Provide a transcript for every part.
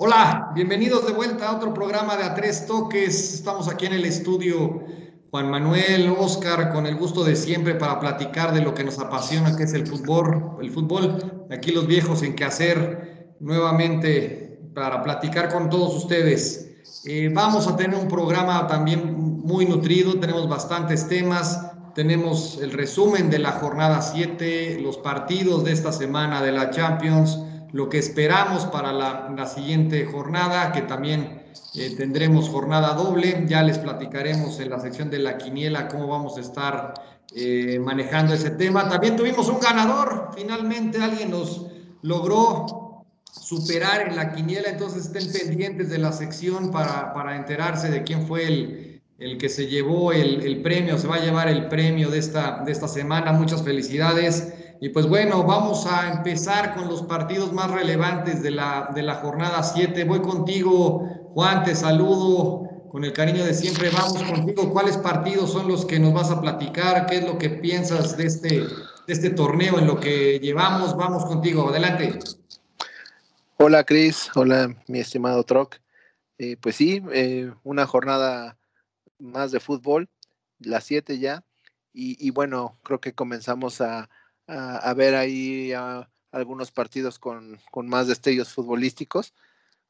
Hola, bienvenidos de vuelta a otro programa de A Tres Toques. Estamos aquí en el estudio Juan Manuel, Oscar, con el gusto de siempre para platicar de lo que nos apasiona, que es el fútbol. El fútbol, aquí los viejos en qué hacer nuevamente para platicar con todos ustedes. Eh, vamos a tener un programa también muy nutrido, tenemos bastantes temas, tenemos el resumen de la jornada 7, los partidos de esta semana de la Champions, lo que esperamos para la, siguiente jornada, que también eh, tendremos jornada doble. Ya les platicaremos en la sección de la quiniela cómo vamos a estar eh, manejando ese tema. También tuvimos un ganador. Finalmente alguien nos logró superar en la quiniela. Entonces estén pendientes de la sección para, para enterarse de quién fue el, el que se llevó el, el, premio, se va a llevar el premio de esta, de esta semana. Muchas felicidades. Y pues bueno, vamos a empezar con los partidos más relevantes de la, de la jornada 7. Voy contigo, Juan, te saludo con el cariño de siempre. Vamos contigo. ¿Cuáles partidos son los que nos vas a platicar? ¿Qué es lo que piensas de este, de este torneo en lo que llevamos? Vamos contigo. Adelante. Hola, Cris. Hola, mi estimado Troc. Eh, pues sí, eh, una jornada más de fútbol, las 7 ya. Y, y bueno, creo que comenzamos a a, ver ahí a, algunos partidos con, con, más destellos futbolísticos,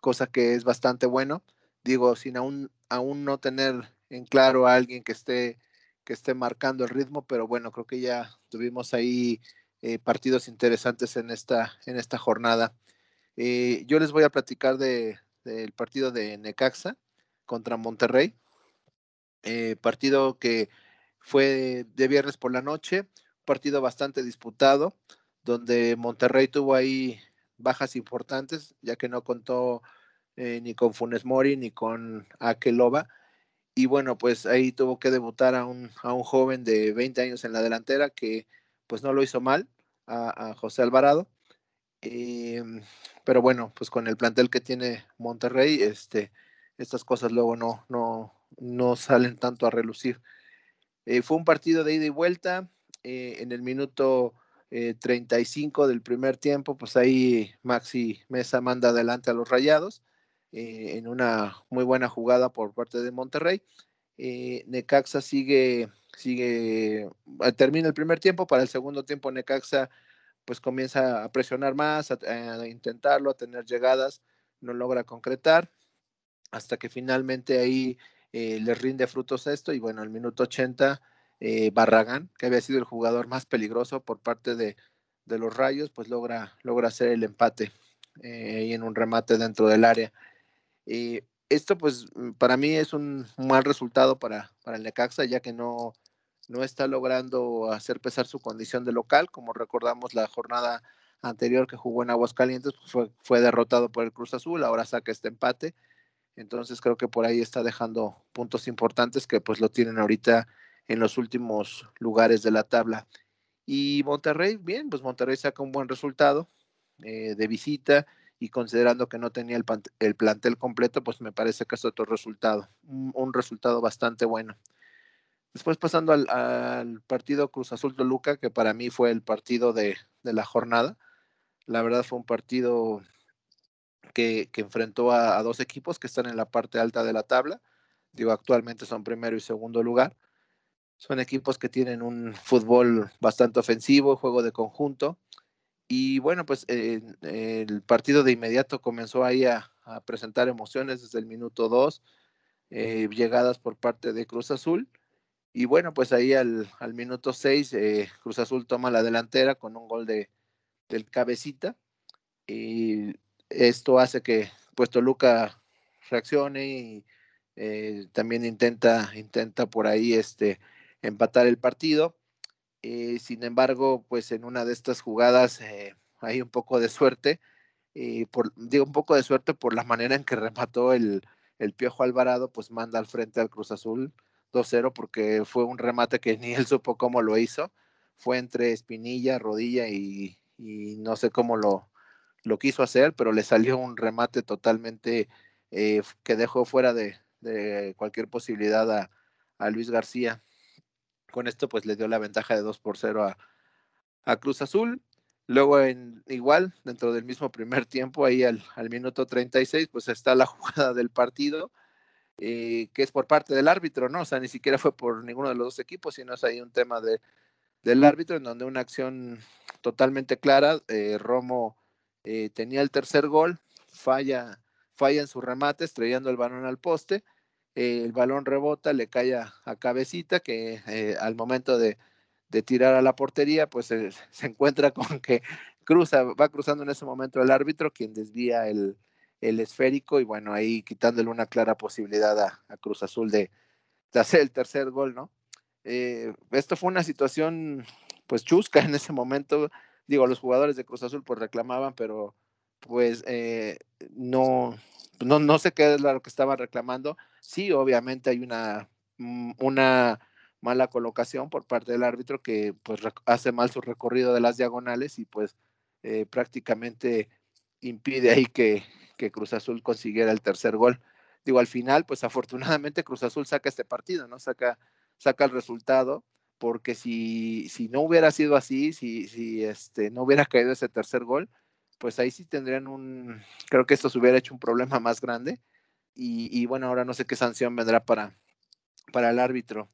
cosa que es bastante bueno. Digo, sin aún, aún no tener en claro a alguien que esté, que esté marcando el ritmo, pero bueno, creo que ya tuvimos ahí eh, partidos interesantes en esta, en esta jornada. Eh, yo les voy a platicar de, del partido de Necaxa contra Monterrey, eh, partido que fue de viernes por la noche, partido bastante disputado, donde Monterrey tuvo ahí bajas importantes, ya que no contó eh, ni con Funes Mori ni con Akeloba. Y bueno, pues ahí tuvo que debutar a un, a un joven de 20 años en la delantera que pues no lo hizo mal, a, José Alvarado. Eh, pero bueno, pues con el plantel que tiene Monterrey, este, estas cosas luego no, no, no salen tanto a relucir. Eh, fue un partido de ida y vuelta, eh, en el minuto eh, 35 del primer tiempo, pues ahí Maxi Mesa manda adelante a los Rayados eh, en una muy buena jugada por parte de Monterrey. Eh, Necaxa sigue, sigue, termina el primer tiempo, para el segundo tiempo Necaxa pues comienza a presionar más, a, a intentarlo, a tener llegadas, no logra concretar, hasta que finalmente ahí eh, les rinde frutos esto y bueno, al minuto 80 eh, Barragán, que había sido el jugador más peligroso por parte de, de los Rayos, pues logra, logra hacer el empate eh, y en un remate dentro del área. Eh, esto pues para mí es un mal resultado para, para el Necaxa, ya que no, no está logrando hacer pesar su condición de local, como recordamos la jornada anterior que jugó en Aguascalientes, pues fue, fue derrotado por el Cruz Azul, ahora saca este empate, entonces creo que por ahí está dejando puntos importantes que pues lo tienen ahorita en los últimos lugares de la tabla. Y Monterrey, bien, pues Monterrey saca un buen resultado eh, de visita y considerando que no tenía el, el, plantel completo, pues me parece que es otro resultado, un, resultado bastante bueno. Después pasando al, partido Cruz Azul Toluca, que para mí fue el partido de, de la jornada. La verdad fue un partido que, que enfrentó a, dos equipos que están en la parte alta de la tabla. Digo, actualmente son primero y segundo lugar. Son equipos que tienen un fútbol bastante ofensivo, juego de conjunto. Y bueno, pues el partido de inmediato comenzó ahí a, a presentar emociones desde el minuto 2, eh, llegadas por parte de Cruz Azul. Y bueno, pues ahí al, al minuto 6, eh, Cruz Azul toma la delantera con un gol de, del cabecita. Y esto hace que pues Toluca reaccione y eh, también intenta, intenta por ahí este, empatar el partido. Eh, sin embargo, pues en una de estas jugadas eh, hay un poco de suerte, eh, por, digo un poco de suerte por la manera en que remató el, el Piojo Alvarado, pues manda al frente al Cruz Azul 2-0 porque fue un remate que ni él supo cómo lo hizo, fue entre espinilla, rodilla y, no sé cómo lo, lo, quiso hacer, pero le salió un remate totalmente eh, que dejó fuera de, de cualquier posibilidad a Luis García con esto pues le dio la ventaja de 2 por 0 a, a Cruz Azul. Luego, en, igual, dentro del mismo primer tiempo, ahí al, al minuto 36, pues está la jugada del partido, eh, que es por parte del árbitro, ¿no? O sea, ni siquiera fue por ninguno de los dos equipos, sino es ahí un tema de, del árbitro, en donde una acción totalmente clara, eh, Romo eh, tenía el tercer gol, falla, falla en su remate, estrellando el balón al poste, el balón rebota, le cae a, a cabecita, que al momento de de tirar a la portería, pues se, encuentra con que cruza, va cruzando en ese momento el árbitro, quien desvía el, esférico y bueno, ahí quitándole una clara posibilidad a, Cruz Azul de, hacer el tercer gol, ¿no? Eh, esto fue una situación pues chusca en ese momento, digo, los jugadores de Cruz Azul pues reclamaban, pero pues eh, no, no, no sé qué es lo que estaban reclamando. Sí, obviamente hay una, mm, una mala colocación por parte del árbitro que pues hace mal su recorrido de las diagonales y pues eh, prácticamente impide ahí que, que, Cruz Azul consiguiera el tercer gol. Digo, al final, pues afortunadamente Cruz Azul saca este partido, ¿no? Saca, saca el resultado, porque si, si no hubiera sido así, si, si este, no hubiera caído ese tercer gol, pues ahí sí tendrían un, creo que esto se hubiera hecho un problema más grande. Y, bueno, ahora no sé qué sanción vendrá para, para el árbitro.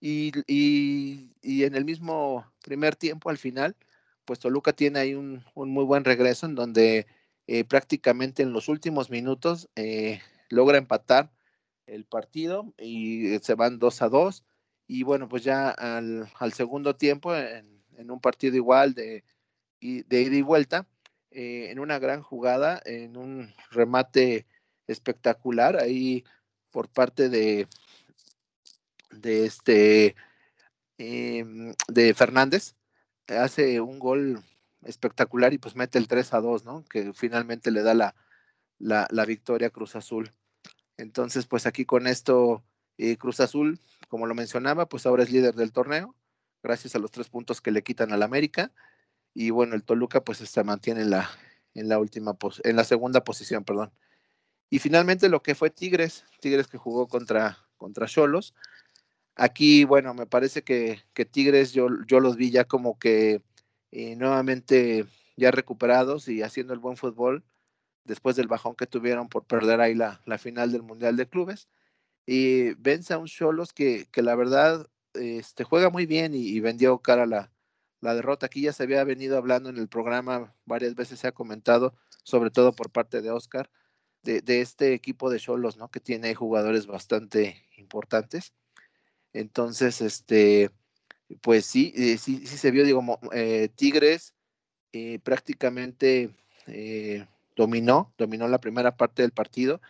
Y, y, en el mismo primer tiempo, al final, pues Toluca tiene ahí un, un muy buen regreso en donde eh, prácticamente en los últimos minutos eh, logra empatar el partido y se van 2 a 2. Y bueno, pues ya al, al segundo tiempo, en, en, un partido igual de, de ida y vuelta, eh, en una gran jugada, en un remate espectacular ahí por parte de, de este em, de Fernández, hace un gol espectacular y pues mete el 3 a 2, ¿no? Que finalmente le da la, la, victoria a Cruz Azul. Entonces, pues aquí con esto, eh, Cruz Azul, como lo mencionaba, pues ahora es líder del torneo, gracias a los tres puntos que le quitan al América. Y bueno, el Toluca pues se mantiene en la, en la última, en la segunda posición, perdón. Y finalmente lo que fue Tigres, Tigres que jugó contra contra Cholos, Aquí, bueno, me parece que, Tigres yo, yo, los vi ya como que eh, nuevamente ya recuperados y haciendo el buen fútbol después del bajón que tuvieron por perder ahí la, la final del Mundial de Clubes. Y vence a un Cholos que, que, la verdad este, juega muy bien y, vendió cara la, la derrota. Aquí ya se había venido hablando en el programa, varias veces se ha comentado, sobre todo por parte de Oscar, de, de este equipo de Cholos, ¿no? Que tiene jugadores bastante importantes. Entonces, este, pues sí, eh, sí, sí se vio, digo, eh, Tigres eh, prácticamente dominó, dominó la primera parte del partido.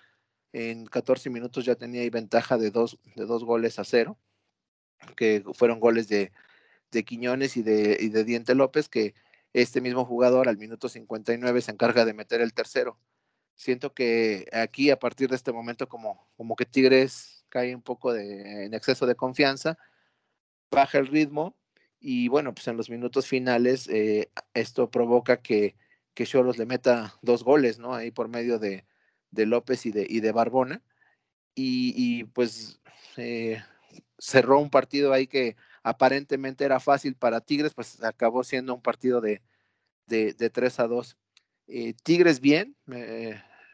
En 14 minutos ya tenía ahí ventaja de dos, de dos goles a cero, que fueron goles de, de Quiñones y de, y de Diente López, que este mismo jugador al minuto 59 se encarga de meter el tercero. Siento que aquí, a partir de este momento, como, como que Tigres cae un poco de, en exceso de confianza, baja el ritmo y bueno, pues en los minutos finales eh, esto provoca que, que Cholos le meta dos goles, ¿no? Ahí por medio de, de López y de, y de Barbona. Y, y pues eh, cerró un partido ahí que aparentemente era fácil para Tigres, pues acabó siendo un partido de, de, de 3 a 2. Eh, Tigres bien,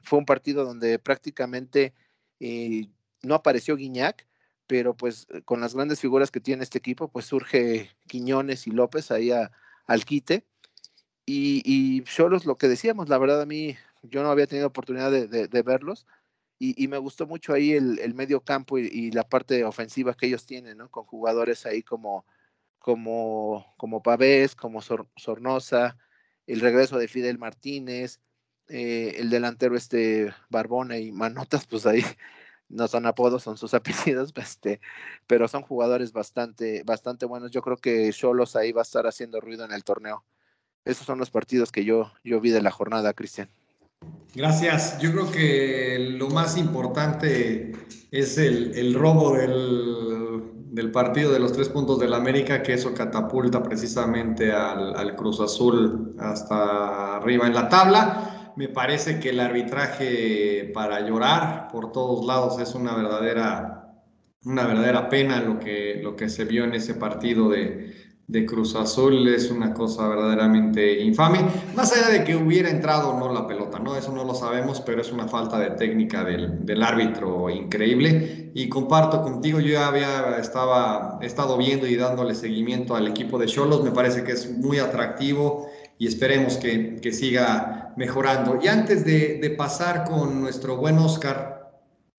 fue un partido donde prácticamente no apareció Guiñac, pero pues eh, con las grandes figuras que tiene este equipo, pues surge Quiñones y López ahí al quite. Y, y lo que decíamos, la verdad a mí, yo no había tenido oportunidad de, verlos y, me gustó mucho ahí el, medio campo y, la parte ofensiva que ellos tienen, ¿no? Con jugadores ahí como, como, como Pavés, como Sornosa, el regreso de Fidel Martínez, eh, el delantero este Barbona y Manotas, pues ahí no son apodos, son sus apellidos, este, pero son jugadores bastante, bastante buenos. Yo creo que Cholos ahí va a estar haciendo ruido en el torneo. Esos son los partidos que yo, yo vi de la jornada, Cristian. Gracias. Yo creo que lo más importante es el, robo del, del, partido de los tres puntos del América, que eso catapulta precisamente al, al Cruz Azul hasta arriba en la tabla. Me parece que el arbitraje para llorar por todos lados es una verdadera, una verdadera pena lo que, lo que se vio en ese partido de, de Cruz Azul es una cosa verdaderamente infame. Más allá de que hubiera entrado o no la pelota, ¿no? Eso no lo sabemos, pero es una falta de técnica del, del árbitro increíble. Y comparto contigo, yo ya había estaba, estado viendo y dándole seguimiento al equipo de Cholos, me parece que es muy atractivo y esperemos que, que siga mejorando. Y antes de, de pasar con nuestro buen Oscar,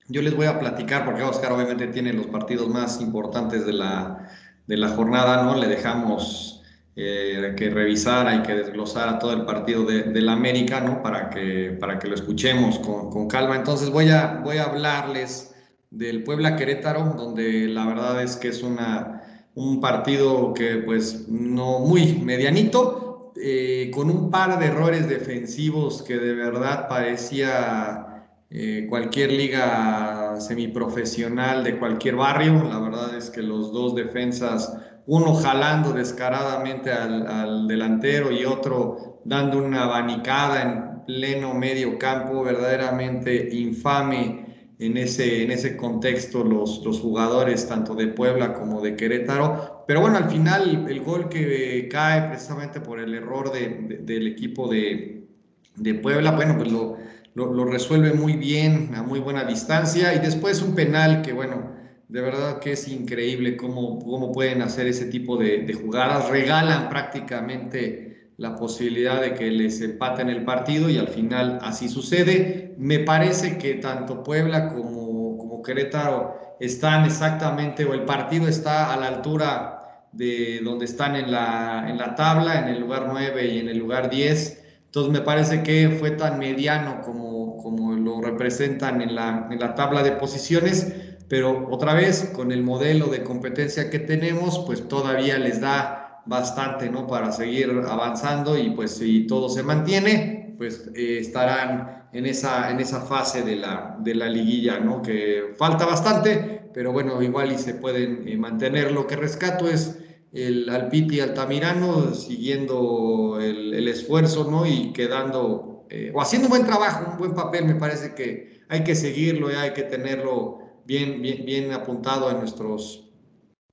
yo les voy a platicar, porque Oscar obviamente tiene los partidos más importantes de la de la jornada, ¿no? Le dejamos eh, que revisara y que desglosara todo el partido de, la América, ¿no? Para que, para que lo escuchemos con, con, calma. Entonces voy a, voy a hablarles del Puebla Querétaro, donde la verdad es que es una, un partido que pues no muy medianito, eh, con un par de errores defensivos que de verdad parecía eh, cualquier liga semiprofesional de cualquier barrio. La verdad es que los dos defensas, uno jalando descaradamente al, delantero y otro dando una abanicada en pleno medio campo, verdaderamente infame en ese, en ese contexto los, los jugadores tanto de Puebla como de Querétaro. Pero bueno, al final el gol que cae precisamente por el error del equipo de, de Puebla, bueno, pues lo lo, resuelve muy bien, a muy buena distancia, y después un penal que, bueno, de verdad que es increíble cómo, cómo pueden hacer ese tipo de, jugadas, regalan prácticamente la posibilidad de que les empaten el partido y al final así sucede. Me parece que tanto Puebla como, como Querétaro están exactamente, o el partido está a la altura de donde están en la, en la tabla, en el lugar 9 y en el lugar 10 entonces me parece que fue tan mediano como, como lo representan en la, en la tabla de posiciones, pero otra vez con el modelo de competencia que tenemos, pues todavía les da bastante, ¿no? Para seguir avanzando y pues si todo se mantiene, pues eh, estarán en esa, en esa fase de la, de la liguilla, ¿no? Que falta bastante, pero bueno, igual y se pueden eh, mantener. Lo que rescato es el Alpiti Altamirano siguiendo el, esfuerzo, ¿no? Y quedando, eh, o haciendo un buen trabajo, un buen papel, me parece que hay que seguirlo, y hay que tenerlo bien, bien, bien apuntado en nuestros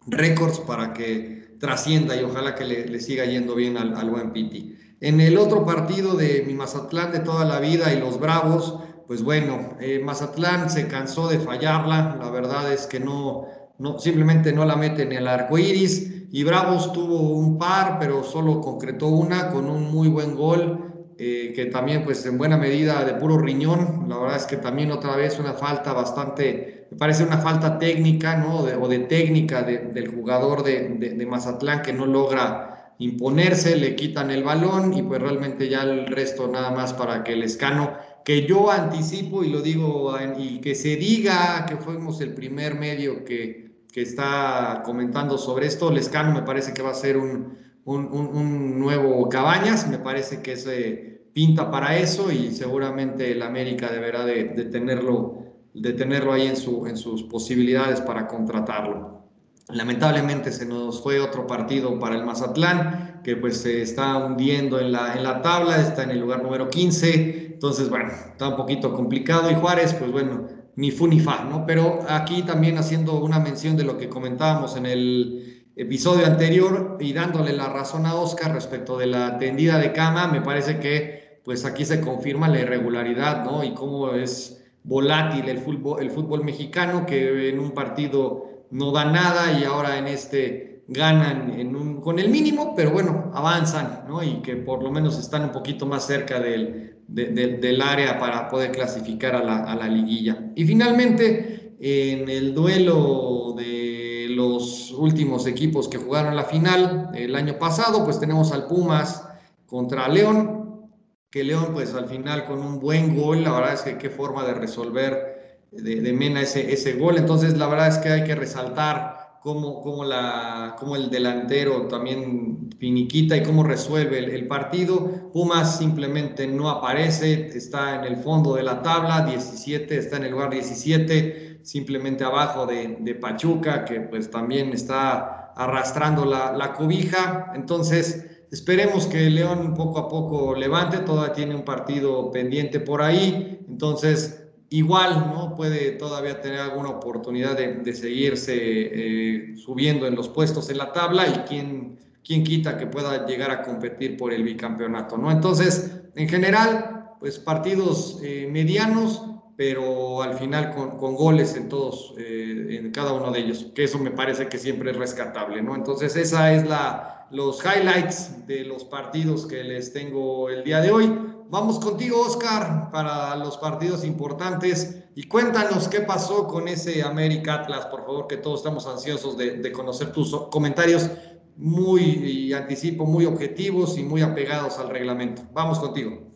récords para que trascienda y ojalá que le, siga yendo bien al, buen Piti. En el otro partido de mi Mazatlán de toda la vida y los Bravos, pues bueno, eh, Mazatlán se cansó de fallarla, la verdad es que no, no simplemente no la mete en el arco iris y Bravos tuvo un par, pero solo concretó una con un muy buen gol, eh, que también pues en buena medida de puro riñón. La verdad es que también otra vez una falta bastante, me parece una falta técnica, ¿no? o de técnica del jugador de, de, Mazatlán que no logra imponerse, le quitan el balón y pues realmente ya el resto nada más para que el escano, que yo anticipo y lo digo y que se diga que fuimos el primer medio que que está comentando sobre esto. Lescano me parece que va a ser un, un, nuevo Cabañas, me parece que se pinta para eso y seguramente el América deberá de, tenerlo, de tenerlo ahí en, su, en sus posibilidades para contratarlo. Lamentablemente se nos fue otro partido para el Mazatlán, que pues se está hundiendo en la, en la tabla, está en el lugar número 15, entonces bueno, está un poquito complicado y Juárez, pues bueno, ni fu ni fa, ¿no? Pero aquí también haciendo una mención de lo que comentábamos en el episodio anterior y dándole la razón a Oscar respecto de la tendida de cama, me parece que pues aquí se confirma la irregularidad, ¿no? Y cómo es volátil el fútbol, el fútbol mexicano, que en un partido no da nada y ahora en este ganan con el mínimo, pero bueno, avanzan, ¿no? Y que por lo menos están un poquito más cerca del, del área para poder clasificar a la, a la, liguilla. Y finalmente, en el duelo de los últimos equipos que jugaron la final el año pasado, pues tenemos al Pumas contra León, que León pues al final con un buen gol, la verdad es que qué forma de resolver de, de Mena ese, ese gol, entonces la verdad es que hay que resaltar cómo, la, cómo el delantero también finiquita y cómo resuelve el, partido. Pumas simplemente no aparece, está en el fondo de la tabla, 17, está en el lugar 17, simplemente abajo de, Pachuca, que pues también está arrastrando la, la cobija. Entonces, Esperemos que León poco a poco levante, todavía tiene un partido pendiente por ahí, entonces igual no puede todavía tener alguna oportunidad de, seguirse eh, subiendo en los puestos en la tabla y quién, quién quita que pueda llegar a competir por el bicampeonato, ¿no? Entonces, en general, pues partidos eh, medianos, pero al final con, con goles en todos, eh, en cada uno de ellos, que eso me parece que siempre es rescatable, ¿no? Entonces, esa es la, los highlights de los partidos que les tengo el día de hoy. Vamos contigo, Oscar, para los partidos importantes y cuéntanos qué pasó con ese América Atlas, por favor, que todos estamos ansiosos de, de conocer tus comentarios muy, y anticipo, muy objetivos y muy apegados al reglamento. Vamos contigo.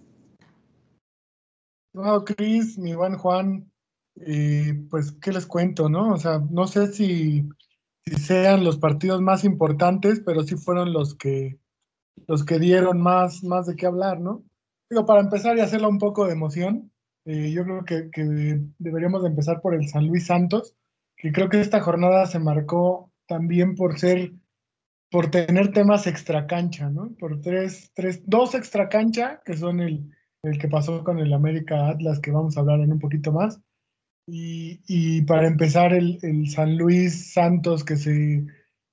No, Cris, mi buen Juan, eh, pues, ¿qué les cuento, no? O sea, no sé si, sean los partidos más importantes, pero sí fueron los que, los que dieron más, más de qué hablar, ¿no? Digo, para empezar y hacerla un poco de emoción, eh, yo creo que, deberíamos de empezar por el San Luis Santos, que creo que esta jornada se marcó también por ser, por tener temas extra cancha, ¿no? Por tres, tres, dos extra cancha, que son el, el que pasó con el América Atlas, que vamos a hablar en un poquito más. Y, y para empezar, el, el, San Luis Santos, que se,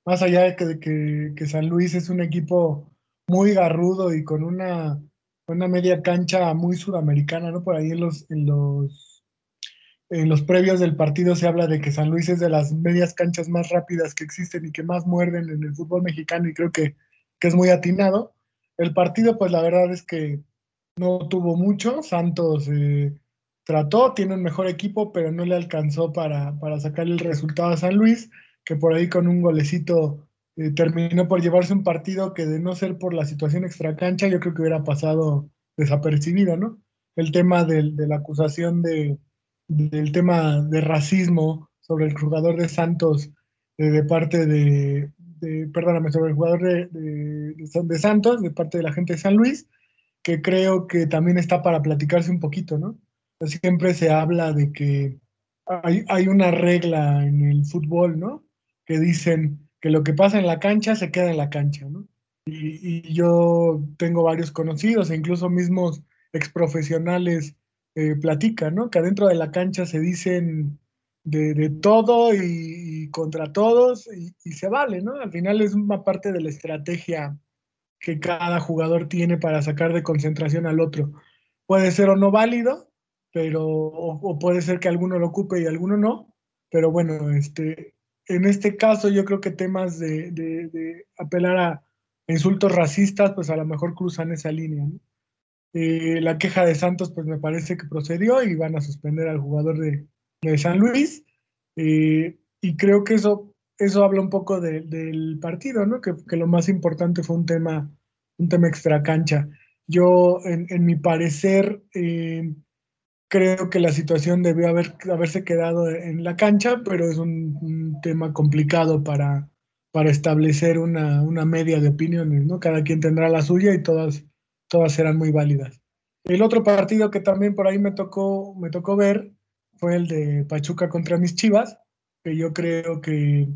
más allá de que, que, San Luis es un equipo muy garrudo y con una, una media cancha muy sudamericana, ¿no? Por ahí en los, en los, en los previos del partido se habla de que San Luis es de las medias canchas más rápidas que existen y que más muerden en el fútbol mexicano y creo que, que es muy atinado. El partido, pues la verdad es que no tuvo mucho. Santos eh, trató, tiene un mejor equipo, pero no le alcanzó para, para, sacar el resultado a San Luis, que por ahí con un golecito eh, terminó por llevarse un partido que de no ser por la situación extracancha, yo creo que hubiera pasado desapercibido, ¿no? El tema del, de la acusación de, del tema de racismo sobre el jugador de Santos eh, de parte de, perdóname, sobre el jugador de, de Santos, de parte de la gente de San Luis, que creo que también está para platicarse un poquito, ¿no? Siempre se habla de que hay, hay, una regla en el fútbol, ¿no? Que dicen que lo que pasa en la cancha se queda en la cancha, ¿no? Y, yo tengo varios conocidos e incluso mismos exprofesionales eh, platican, ¿no? Que adentro de la cancha se dicen de, de todo y, contra todos y, se vale, ¿no? Al final es una parte de la estrategia que cada jugador tiene para sacar de concentración al otro. Puede ser o no válido, pero o, puede ser que alguno lo ocupe y alguno no, pero bueno, este, en este caso yo creo que temas de, de, de apelar a insultos racistas, pues a lo mejor cruzan esa línea. ¿no? Eh, la queja de Santos, pues me parece que procedió y van a suspender al jugador de, de San Luis. Eh, y creo que eso eso habla un poco de, del partido, ¿no? Que, lo más importante fue un tema, un tema extra cancha. Yo, en, mi parecer, eh, creo que la situación debió haber, haberse quedado en la cancha, pero es un, un tema complicado para, para establecer una, una, media de opiniones, ¿no? Cada quien tendrá la suya y todas, todas serán muy válidas. El otro partido que también por ahí me tocó, me tocó ver fue el de Pachuca contra mis Chivas, que yo creo que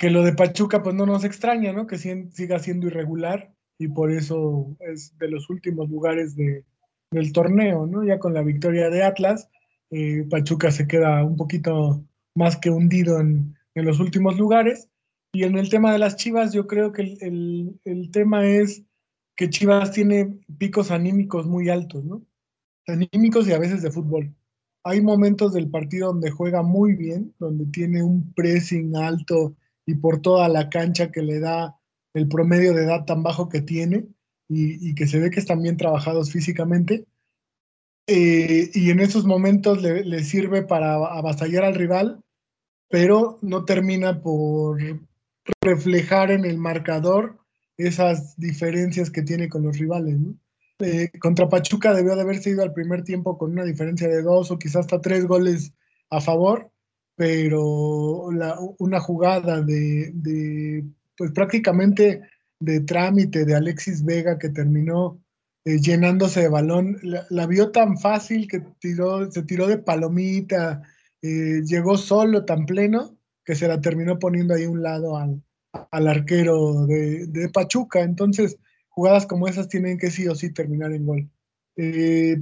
que lo de Pachuca pues no nos extraña, ¿no? Que siga siendo irregular y por eso es de los últimos lugares de, del torneo, ¿no? Ya con la victoria de Atlas, eh, Pachuca se queda un poquito más que hundido en, en, los últimos lugares. Y en el tema de las Chivas, yo creo que el, el, el tema es que Chivas tiene picos anímicos muy altos, ¿no? Anímicos y a veces de fútbol. Hay momentos del partido donde juega muy bien, donde tiene un pressing alto, y por toda la cancha que le da el promedio de edad tan bajo que tiene y, que se ve que están bien trabajados físicamente. Eh, y en esos momentos le, sirve para avasallar al rival, pero no termina por reflejar en el marcador esas diferencias que tiene con los rivales. Eh, contra Pachuca debió de haberse ido al primer tiempo con una diferencia de dos o quizás hasta tres goles a favor pero una jugada de, pues prácticamente de trámite de Alexis Vega que terminó eh, llenándose de balón, la, vio tan fácil que tiró, se tiró de palomita, eh, llegó solo tan pleno que se la terminó poniendo ahí un lado al, al arquero de, de, Pachuca. Entonces, jugadas como esas tienen que sí o sí terminar en gol. Eh,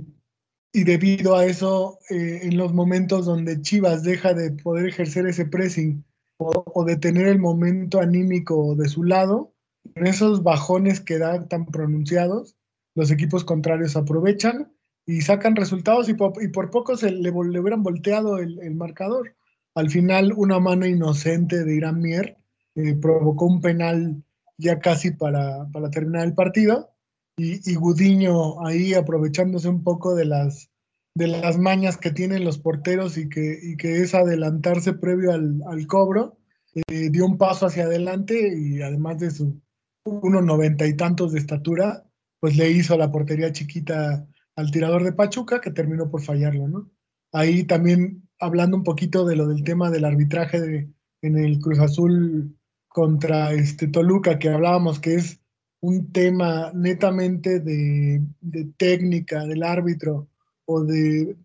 y debido a eso, eh, en los momentos donde Chivas deja de poder ejercer ese pressing o, de tener el momento anímico de su lado, en esos bajones que dan tan pronunciados, los equipos contrarios aprovechan y sacan resultados y por, poco se le, hubieran volteado el, marcador. Al final, una mano inocente de Irán Mier eh, provocó un penal ya casi para, para terminar el partido y, Gudiño ahí aprovechándose un poco de las, de las mañas que tienen los porteros y que, y que es adelantarse previo al, al cobro, eh, dio un paso hacia adelante y además de su unos noventa y tantos de estatura, pues le hizo la portería chiquita al tirador de Pachuca que terminó por fallarlo, ¿no? Ahí también hablando un poquito de lo del tema del arbitraje de, en el Cruz Azul contra este Toluca, que hablábamos que es un tema netamente de, técnica del árbitro o de,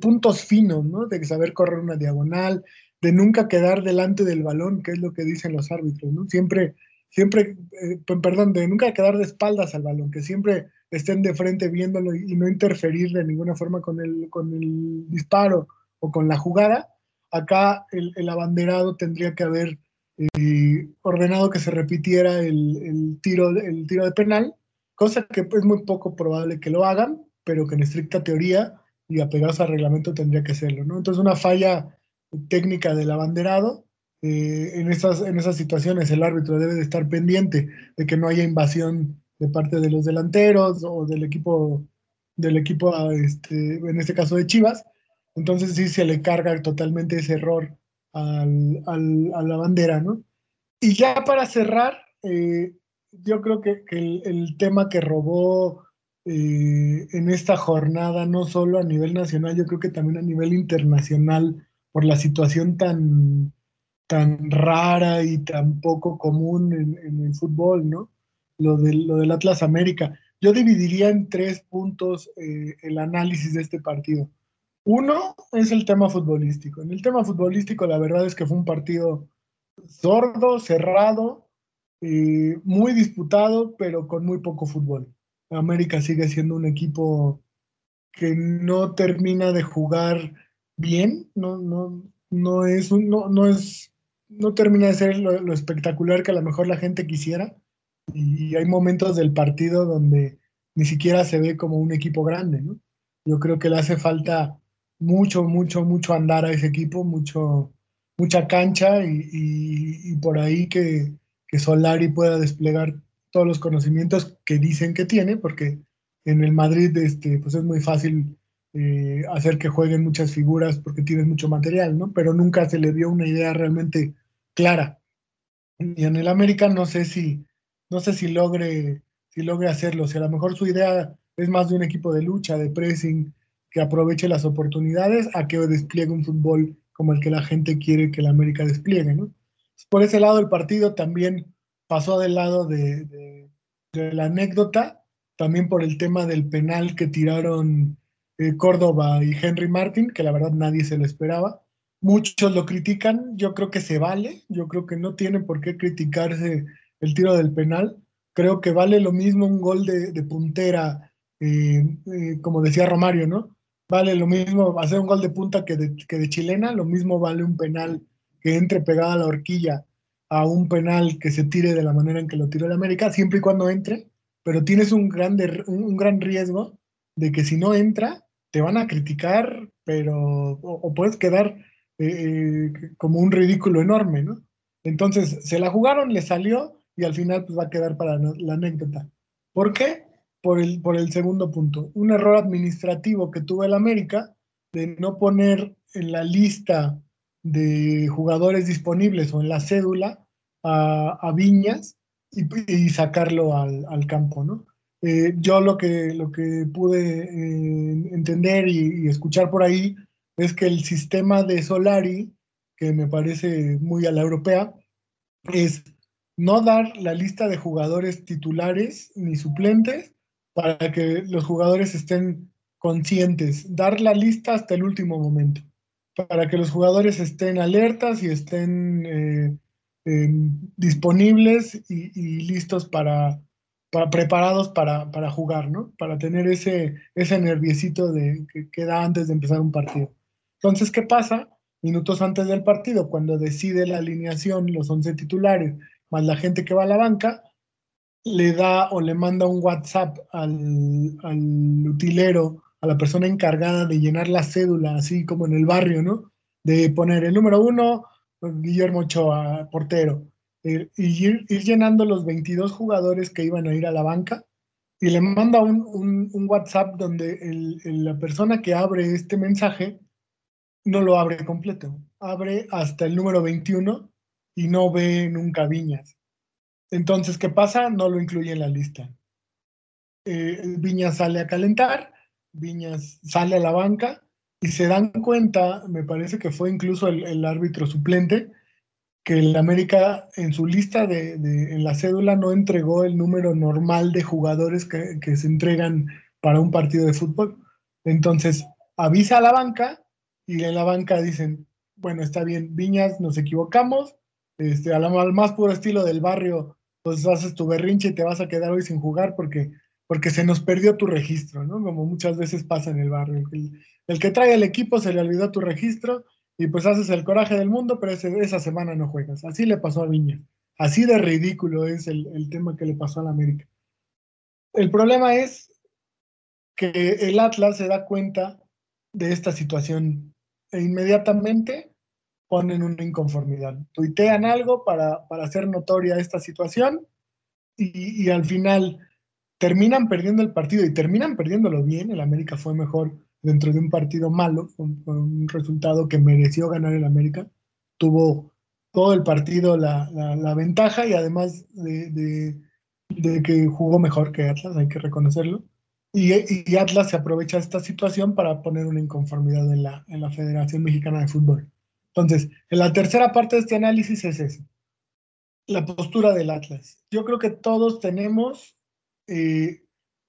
puntos finos, ¿no? De saber correr una diagonal, de nunca quedar delante del balón, que es lo que dicen los árbitros, ¿no? Siempre, siempre, eh, perdón, de nunca quedar de espaldas al balón, que siempre estén de frente viéndolo y, no interferir de ninguna forma con el, con el disparo o con la jugada. Acá el, el abanderado tendría que haber eh, ordenado que se repitiera el, tiro, el tiro de penal, cosa que es muy poco probable que lo hagan, pero que en estricta teoría y apegados al reglamento tendría que hacerlo, ¿no? Entonces una falla técnica del abanderado, eh, en, esas, en esas situaciones el árbitro debe de estar pendiente de que no haya invasión de parte de los delanteros o del equipo, del equipo este, en este caso de Chivas, entonces sí se le carga totalmente ese error al, a la bandera, ¿no? Y ya para cerrar, eh, yo creo que, el, tema que robó eh, en esta jornada, no solo a nivel nacional, yo creo que también a nivel internacional, por la situación tan, tan rara y tan poco común en, el fútbol, ¿no? Lo, lo del Atlas América. Yo dividiría en tres puntos eh, el análisis de este partido. Uno es el tema futbolístico. En el tema futbolístico, la verdad es que fue un partido sordo, cerrado, eh, muy disputado, pero con muy poco fútbol. América sigue siendo un equipo que no termina de jugar bien, no, no, no es, no, no es, no termina de ser lo, espectacular que a lo mejor la gente quisiera. Y, hay momentos del partido donde ni siquiera se ve como un equipo grande, ¿no? Yo creo que le hace falta mucho, mucho, mucho andar a ese equipo, mucho, mucha cancha y, por ahí que, que, Solari pueda desplegar todos los conocimientos que dicen que tiene, porque en el Madrid este, pues es muy fácil eh, hacer que jueguen muchas figuras porque tienes mucho material, ¿no? Pero nunca se le dio una idea realmente clara. Y en el América no sé si, no sé si logre, si logre hacerlo. Si a lo mejor su idea es más de un equipo de lucha, de pressing, que aproveche las oportunidades a que despliegue un fútbol como el que la gente quiere que la América despliegue, ¿no? Por ese lado, el partido también pasó del lado de, la anécdota, también por el tema del penal que tiraron eh, Córdoba y Henry Martin, que la verdad nadie se lo esperaba. Muchos lo critican, yo creo que se vale, yo creo que no tiene por qué criticarse el tiro del penal. Creo que vale lo mismo un gol de, puntera, eh, eh, como decía Romario, ¿no? Vale lo mismo hacer un gol de punta que de, que de chilena, lo mismo vale un penal que entre pegada a la horquilla a un penal que se tire de la manera en que lo tiró el América, siempre y cuando entre, pero tienes un, grande, un, gran riesgo de que si no entra, te van a criticar, pero o, puedes quedar eh, eh, como un ridículo enorme, ¿no? Entonces, se la jugaron, le salió y al final pues va a quedar para la anécdota. ¿Por qué? Por el, por el segundo punto. Un error administrativo que tuvo el América de no poner en la lista de jugadores disponibles o en la cédula a, Viñas y, sacarlo al, campo, ¿no? Eh, yo lo que, lo que pude eh, entender y, y, escuchar por ahí es que el sistema de Solari, que me parece muy a la europea, es no dar la lista de jugadores titulares ni suplentes para que los jugadores estén conscientes, dar la lista hasta el último momento, para que los jugadores estén alertas y estén eh, disponibles y, listos para, preparados para, para, jugar, ¿no? Para tener ese, ese nerviecito de, que, queda antes de empezar un partido. Entonces, ¿qué pasa? minutos antes del partido, cuando decide la alineación, los 11 titulares, más la gente que va a la banca, le da o le manda un WhatsApp al, al utilero, a la persona encargada de llenar la cédula, así como en el barrio, ¿no? De poner el número uno, Guillermo Ochoa, portero, eh, y ir, llenando los 22 jugadores que iban a ir a la banca, y le manda un, un, WhatsApp donde la persona que abre este mensaje no lo abre completo, abre hasta el número 21 y no ve nunca Viñas. Entonces, ¿qué pasa? No lo incluye en la lista. Eh, Viñas sale a calentar, Viñas sale a la banca y se dan cuenta, me parece que fue incluso el, árbitro suplente, que el América en su lista de, en la cédula no entregó el número normal de jugadores que, se entregan para un partido de fútbol. Entonces, avisa a la banca y en la banca dicen, bueno, está bien, Viñas, nos equivocamos, este, al, más puro estilo del barrio, pues haces tu berrinche y te vas a quedar hoy sin jugar porque, porque se nos perdió tu registro, ¿no? Como muchas veces pasa en el barrio. El, que trae el equipo se le olvidó tu registro y pues haces el coraje del mundo, pero esa semana no juegas. Así le pasó a Viña. Así de ridículo es el, el tema que le pasó a América. El problema es que el Atlas se da cuenta de esta situación e inmediatamente ponen una inconformidad. Tuitean algo para, para hacer notoria esta situación y, y, al final terminan perdiendo el partido y terminan perdiéndolo bien. El América fue mejor dentro de un partido malo, con, un resultado que mereció ganar el América. Tuvo todo el partido la, la, ventaja y además de, de, de, que jugó mejor que Atlas, hay que reconocerlo. Y, y, Atlas se aprovecha esta situación para poner una inconformidad en la, en la Federación Mexicana de Fútbol. Entonces, en la tercera parte de este análisis es eso, la postura del Atlas. Yo creo que todos tenemos eh,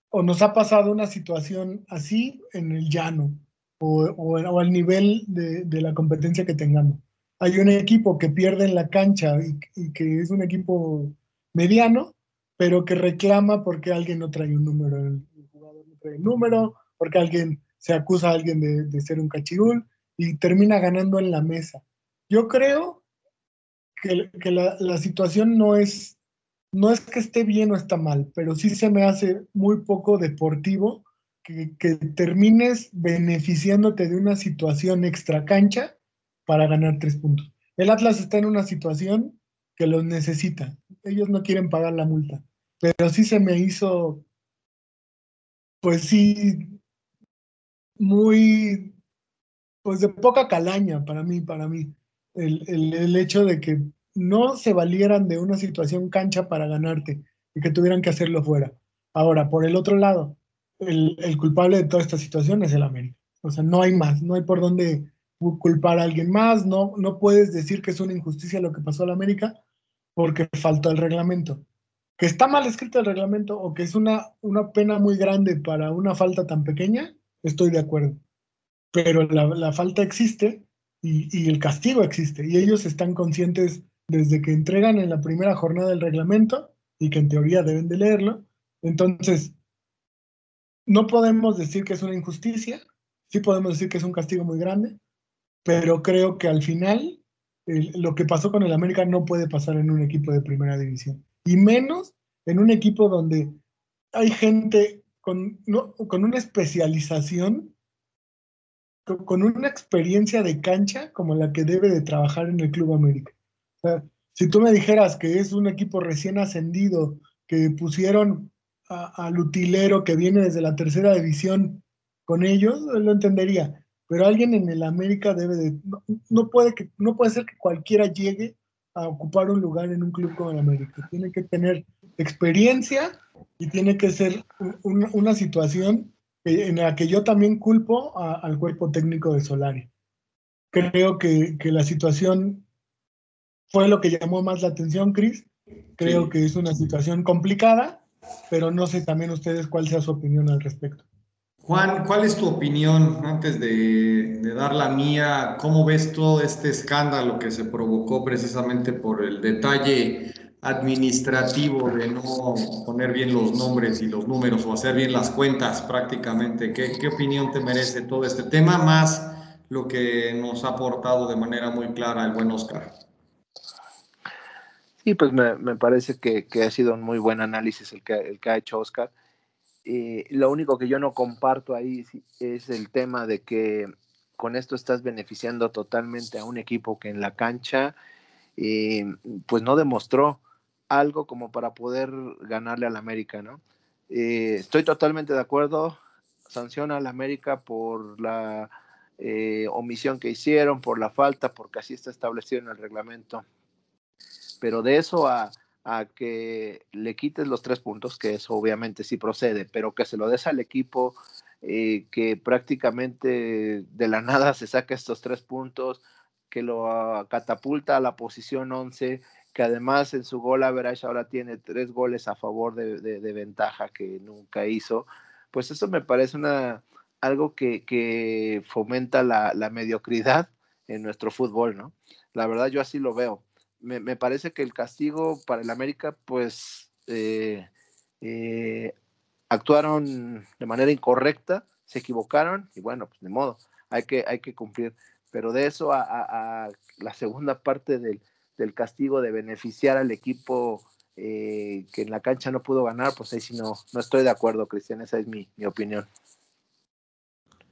o nos ha pasado una situación así en el llano o, al nivel de, la competencia que tengamos. Hay un equipo que pierde en la cancha y, que es un equipo mediano, pero que reclama porque alguien no trae un número, el jugador no trae un número, porque alguien se acusa a alguien de, de ser un cachirul, y termina ganando en la mesa. Yo creo que, que la, la, situación no es, no es que esté bien o está mal, pero sí se me hace muy poco deportivo que, que termines beneficiándote de una situación extra cancha para ganar tres puntos. El Atlas está en una situación que los necesita. Ellos no quieren pagar la multa, pero sí se me hizo, pues sí, muy pues de poca calaña para mí, para mí, el, el, hecho de que no se valieran de una situación cancha para ganarte y que tuvieran que hacerlo fuera. Ahora, por el otro lado, el, el culpable de toda esta situación es el América. O sea, no hay más, no hay por dónde culpar a alguien más, no, no puedes decir que es una injusticia lo que pasó al América porque faltó el reglamento. Que está mal escrito el reglamento o que es una, una pena muy grande para una falta tan pequeña, estoy de acuerdo pero la, la falta existe y, y, el castigo existe. Y ellos están conscientes desde que entregan en la primera jornada el reglamento y que en teoría deben de leerlo. Entonces, no podemos decir que es una injusticia, sí podemos decir que es un castigo muy grande, pero creo que al final el, lo que pasó con el América no puede pasar en un equipo de primera división. Y menos en un equipo donde hay gente con, no, con una especialización con una experiencia de cancha como la que debe de trabajar en el Club América. O sea, si tú me dijeras que es un equipo recién ascendido, que pusieron al utilero que viene desde la tercera división con ellos, lo entendería. Pero alguien en el América debe de, no, no, puede que, no puede ser que cualquiera llegue a ocupar un lugar en un club como el América. Tiene que tener experiencia y tiene que ser una, una situación en la que yo también culpo a, al cuerpo técnico de Solari. Creo que, que, la situación fue lo que llamó más la atención, Cris. Creo sí. que es una situación complicada, pero no sé también ustedes cuál sea su opinión al respecto. Juan, ¿cuál es tu opinión antes de, de, dar la mía? ¿Cómo ves todo este escándalo que se provocó precisamente por el detalle administrativo de no poner bien los nombres y los números o hacer bien las cuentas prácticamente. ¿Qué, qué opinión te merece todo este tema? Más lo que nos ha aportado de manera muy clara el buen Oscar. Sí, pues me, parece que, ha sido un muy buen análisis el que, el que ha hecho Oscar. lo único que yo no comparto ahí es el tema de que con esto estás beneficiando totalmente a un equipo que en la cancha eh, pues no demostró algo como para poder ganarle al América, ¿no? Eh, estoy totalmente de acuerdo, sanciona al América por la eh, omisión que hicieron, por la falta, porque así está establecido en el reglamento. Pero de eso a, a que le quites los tres puntos, que eso obviamente sí procede, pero que se lo des al equipo eh, que prácticamente de la nada se saca estos tres puntos, que lo ah, catapulta a la posición 11, que además en su gol average ahora tiene tres goles a favor de, ventaja que nunca hizo, pues eso me parece una, algo que, fomenta la, mediocridad en nuestro fútbol, ¿no? La verdad yo así lo veo. Me, parece que el castigo para el América, pues eh, eh, actuaron de manera incorrecta, se equivocaron y bueno, pues de modo, hay que, hay que cumplir. Pero de eso a, la segunda parte del, castigo de beneficiar al equipo eh, que en la cancha no pudo ganar, pues ahí sí no, no estoy de acuerdo, Cristian, esa es mi, mi opinión.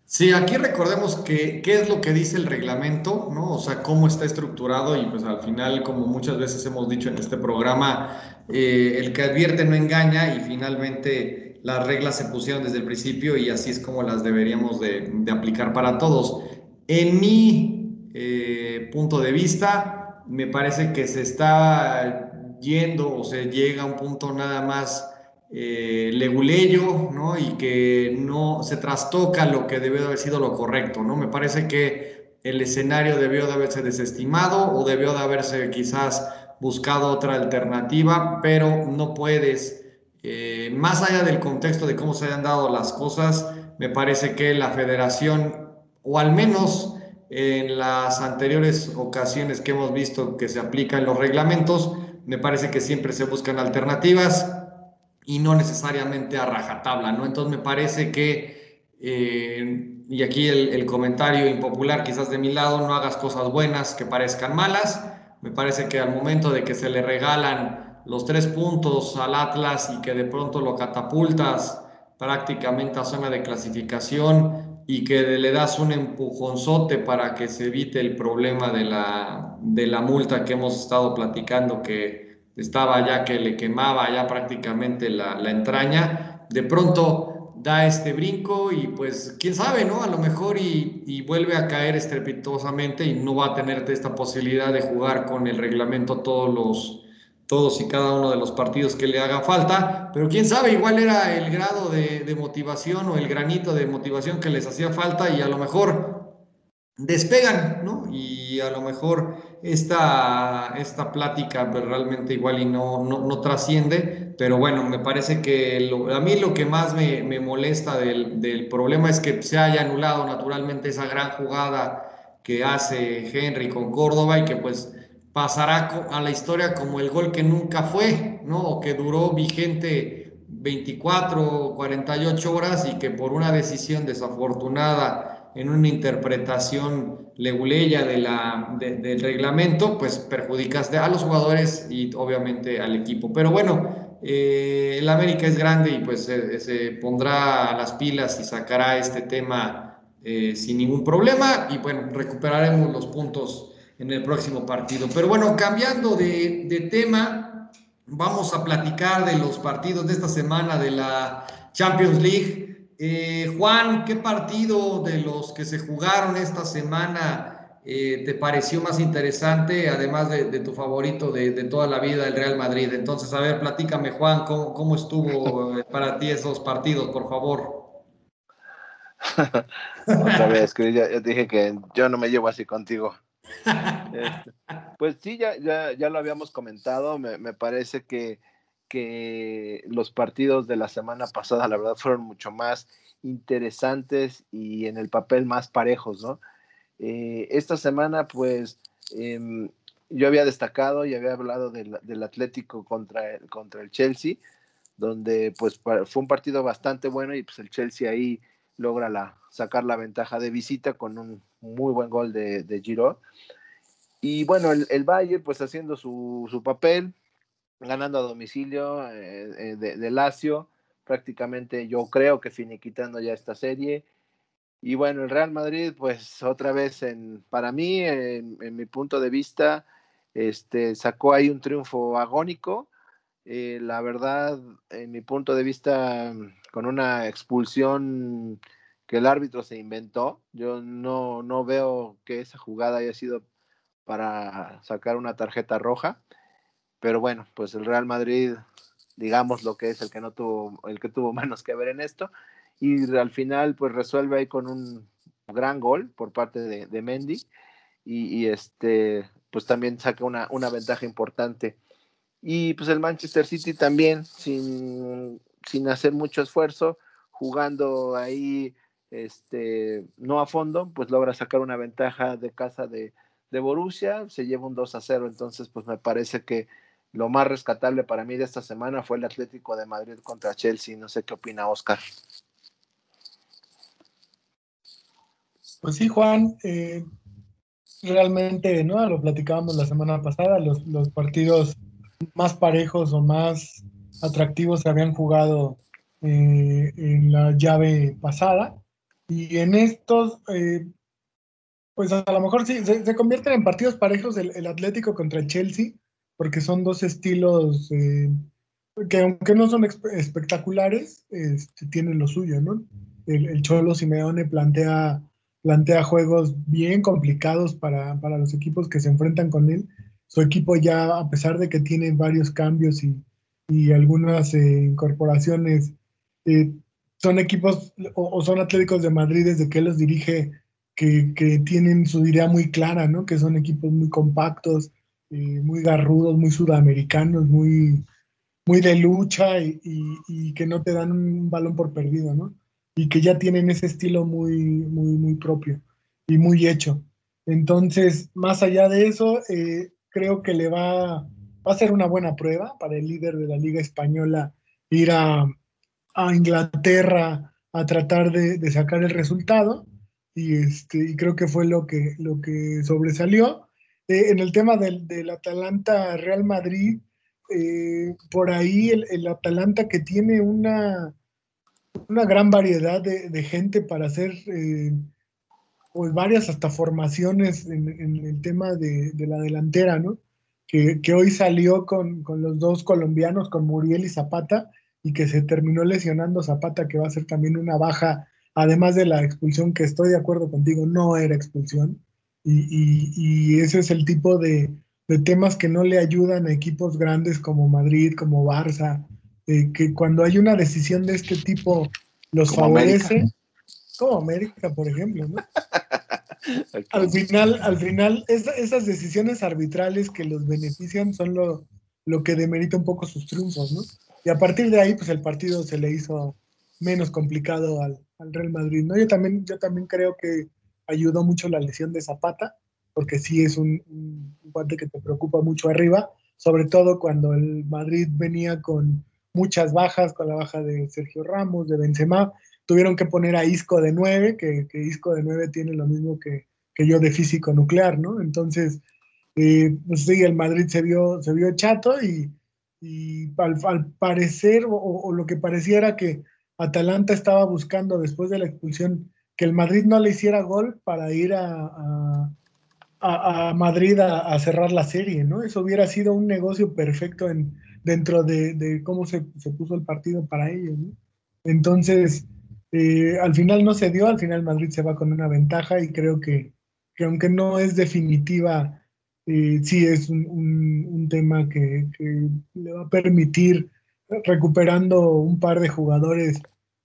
Sí, aquí recordemos que qué es lo que dice el reglamento, ¿no? O sea, cómo está estructurado y pues al final, como muchas veces hemos dicho en este programa, eh, el que advierte no engaña y finalmente las reglas se pusieron desde el principio y así es como las deberíamos de, aplicar para todos. En mi eh, punto de vista, me parece que se está yendo o se llega a un punto nada más eh, leguleyo, ¿no? Y que no se trastoca lo que debió de haber sido lo correcto, ¿no? Me parece que el escenario debió de haberse desestimado o debió de haberse quizás buscado otra alternativa, pero no puedes eh, más allá del contexto de cómo se hayan dado las cosas, me parece que la federación, o al menos en las anteriores ocasiones que hemos visto que se aplican los reglamentos, me parece que siempre se buscan alternativas y no necesariamente a rajatabla, ¿no? Entonces me parece que, eh, y aquí el, el comentario impopular quizás de mi lado, no hagas cosas buenas que parezcan malas, me parece que al momento de que se le regalan los tres puntos al Atlas y que de pronto lo catapultas prácticamente a zona de clasificación y que le das un empujonzote para que se evite el problema de la, de la multa que hemos estado platicando que estaba ya que le quemaba ya prácticamente la, la entraña, de pronto da este brinco y pues quién sabe, ¿no? A lo mejor y, y, vuelve a caer estrepitosamente y no va a tener esta posibilidad de jugar con el reglamento todos los, todos y cada uno de los partidos que le haga falta, pero quién sabe, igual era el grado de, motivación o el granito de motivación que les hacía falta y a lo mejor despegan, ¿no? Y a lo mejor esta, esta plática pues, realmente igual y no, no, trasciende, pero bueno, me parece que a mí lo que más me, me molesta del, del, problema es que se haya anulado naturalmente esa gran jugada que hace Henry con Córdoba y que pues pasará a la historia como el gol que nunca fue, ¿no? O que duró vigente 24 o 48 horas y que por una decisión desafortunada en una interpretación leguleya del reglamento, pues perjudicaste a los jugadores y obviamente al equipo. Pero bueno, eh, el América es grande y pues se, pondrá las pilas y sacará este tema eh, sin ningún problema y bueno, recuperaremos los puntos en el próximo partido. Pero bueno, cambiando de, tema, vamos a platicar de los partidos de esta semana de la Champions League. Eh, Juan, ¿qué partido de los que se jugaron esta semana eh, te pareció más interesante, además de, tu favorito de, toda la vida, el Real Madrid? Entonces, a ver, platícame, Juan, ¿cómo, cómo estuvo eh, para ti esos partidos, por favor? Otra ya, dije que yo no me llevo así contigo. Este, pues sí, ya, ya, lo habíamos comentado, me, parece que, que, los partidos de la semana pasada, la verdad, fueron mucho más interesantes y en el papel más parejos, ¿no? Eh, esta semana, pues, em, yo había destacado y había hablado del, Atlético contra el, contra el Chelsea, donde pues fue un partido bastante bueno y pues el Chelsea ahí logra la, sacar la ventaja de visita con un muy buen gol de, de Giroud. Y bueno, el, el Bayern pues haciendo su, su papel, ganando a domicilio eh, eh, de, de, Lazio, prácticamente yo creo que finiquitando ya esta serie. Y bueno, el Real Madrid pues otra vez en, para mí, en, mi punto de vista, este, sacó ahí un triunfo agónico. Eh, la verdad, en mi punto de vista, con una expulsión que el árbitro se inventó, yo no, no veo que esa jugada haya sido para sacar una tarjeta roja. Pero bueno, pues el Real Madrid, digamos lo que es el que no tuvo, el que tuvo menos que ver en esto, y al final pues resuelve ahí con un gran gol por parte de, Mendy, y, y, este, pues también saca una, una ventaja importante. Y pues el Manchester City también, sin, sin hacer mucho esfuerzo, jugando ahí este, no a fondo, pues logra sacar una ventaja de casa de, de Borussia, se lleva un 2 a 0, entonces pues me parece que lo más rescatable para mí de esta semana fue el Atlético de Madrid contra Chelsea, no sé qué opina Oscar. Pues sí, Juan, eh, realmente, ¿no? Lo platicábamos la semana pasada, los, los, partidos más parejos o más atractivos se habían jugado eh, en la llave pasada. Y en estos, eh, pues a lo mejor sí, se, convierten en partidos parejos el, Atlético contra el Chelsea, porque son dos estilos eh, que aunque no son espectaculares, este, tienen lo suyo, ¿no? El, el, Cholo Simeone plantea, plantea juegos bien complicados para, para, los equipos que se enfrentan con él. Su equipo ya, a pesar de que tiene varios cambios y, y algunas eh, incorporaciones, eh, son equipos o, o, son Atléticos de Madrid desde que los dirige que, que, tienen su idea muy clara, ¿no? Que son equipos muy compactos, eh, muy garrudos, muy sudamericanos, muy, muy de lucha y, y, y, que no te dan un balón por perdido, ¿no? Y que ya tienen ese estilo muy, muy, muy propio y muy hecho. Entonces, más allá de eso, eh, creo que le va, va a ser una buena prueba para el líder de la Liga Española ir a, a Inglaterra a tratar de, de sacar el resultado y, este, y creo que fue lo que, lo que sobresalió. Eh, en el tema del, del Atalanta-Real Madrid, eh, por ahí el, el, Atalanta que tiene una, una gran variedad de, de gente para hacer eh, pues varias hasta formaciones en, en el tema de, de, la delantera, ¿no? Que, que hoy salió con, con, los dos colombianos, con Muriel y Zapata, y que se terminó lesionando Zapata, que va a ser también una baja además de la expulsión, que estoy de acuerdo contigo, no era expulsión. Y, y, y ese es el tipo de, de, temas que no le ayudan a equipos grandes como Madrid, como Barça, eh, que cuando hay una decisión de este tipo los como favorece. América. Como América, por ejemplo, ¿no? okay. Al final, al final es, esas decisiones arbitrales que los benefician son lo, lo que demerita un poco sus triunfos, ¿no? Y a partir de ahí, pues el partido se le hizo menos complicado al, al Real Madrid. ¿no? Yo, también, yo también creo que ayudó mucho la lesión de Zapata, porque sí es un, un guante que te preocupa mucho arriba, sobre todo cuando el Madrid venía con muchas bajas, con la baja de Sergio Ramos, de Benzema, tuvieron que poner a Isco de 9, que, Isco de 9 tiene lo mismo que, que, yo de físico nuclear, ¿no? Entonces, eh, pues sí, el Madrid se vio, se vio chato y, y al, parecer, o, lo que parecía era que Atalanta estaba buscando después de la expulsión que el Madrid no le hiciera gol para ir a, a, Madrid a, cerrar la serie, ¿no? Eso hubiera sido un negocio perfecto en, dentro de, cómo se, se, puso el partido para ellos, ¿no? Entonces, eh, al final no se dio, al final Madrid se va con una ventaja y creo que aunque no es definitiva, eh, sí es un, un, tema que, le va a permitir recuperando un par de jugadores,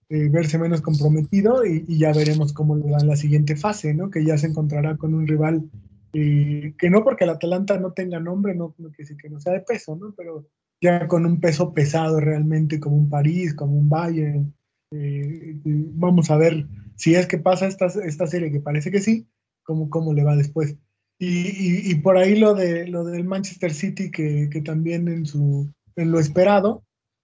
eh, verse menos comprometido y, ya veremos cómo le va en la siguiente fase, ¿no? Que ya se encontrará con un rival eh, que no porque el Atalanta no tenga nombre, no, que, que no sea de peso, ¿no? Pero ya con un peso pesado realmente, como un París, como un Bayern. Eh, vamos a ver si es que pasa esta, esta serie, que parece que sí, cómo, cómo le va después. Y, y, por ahí lo, de, lo del Manchester City, que, que también en, su, en lo esperado,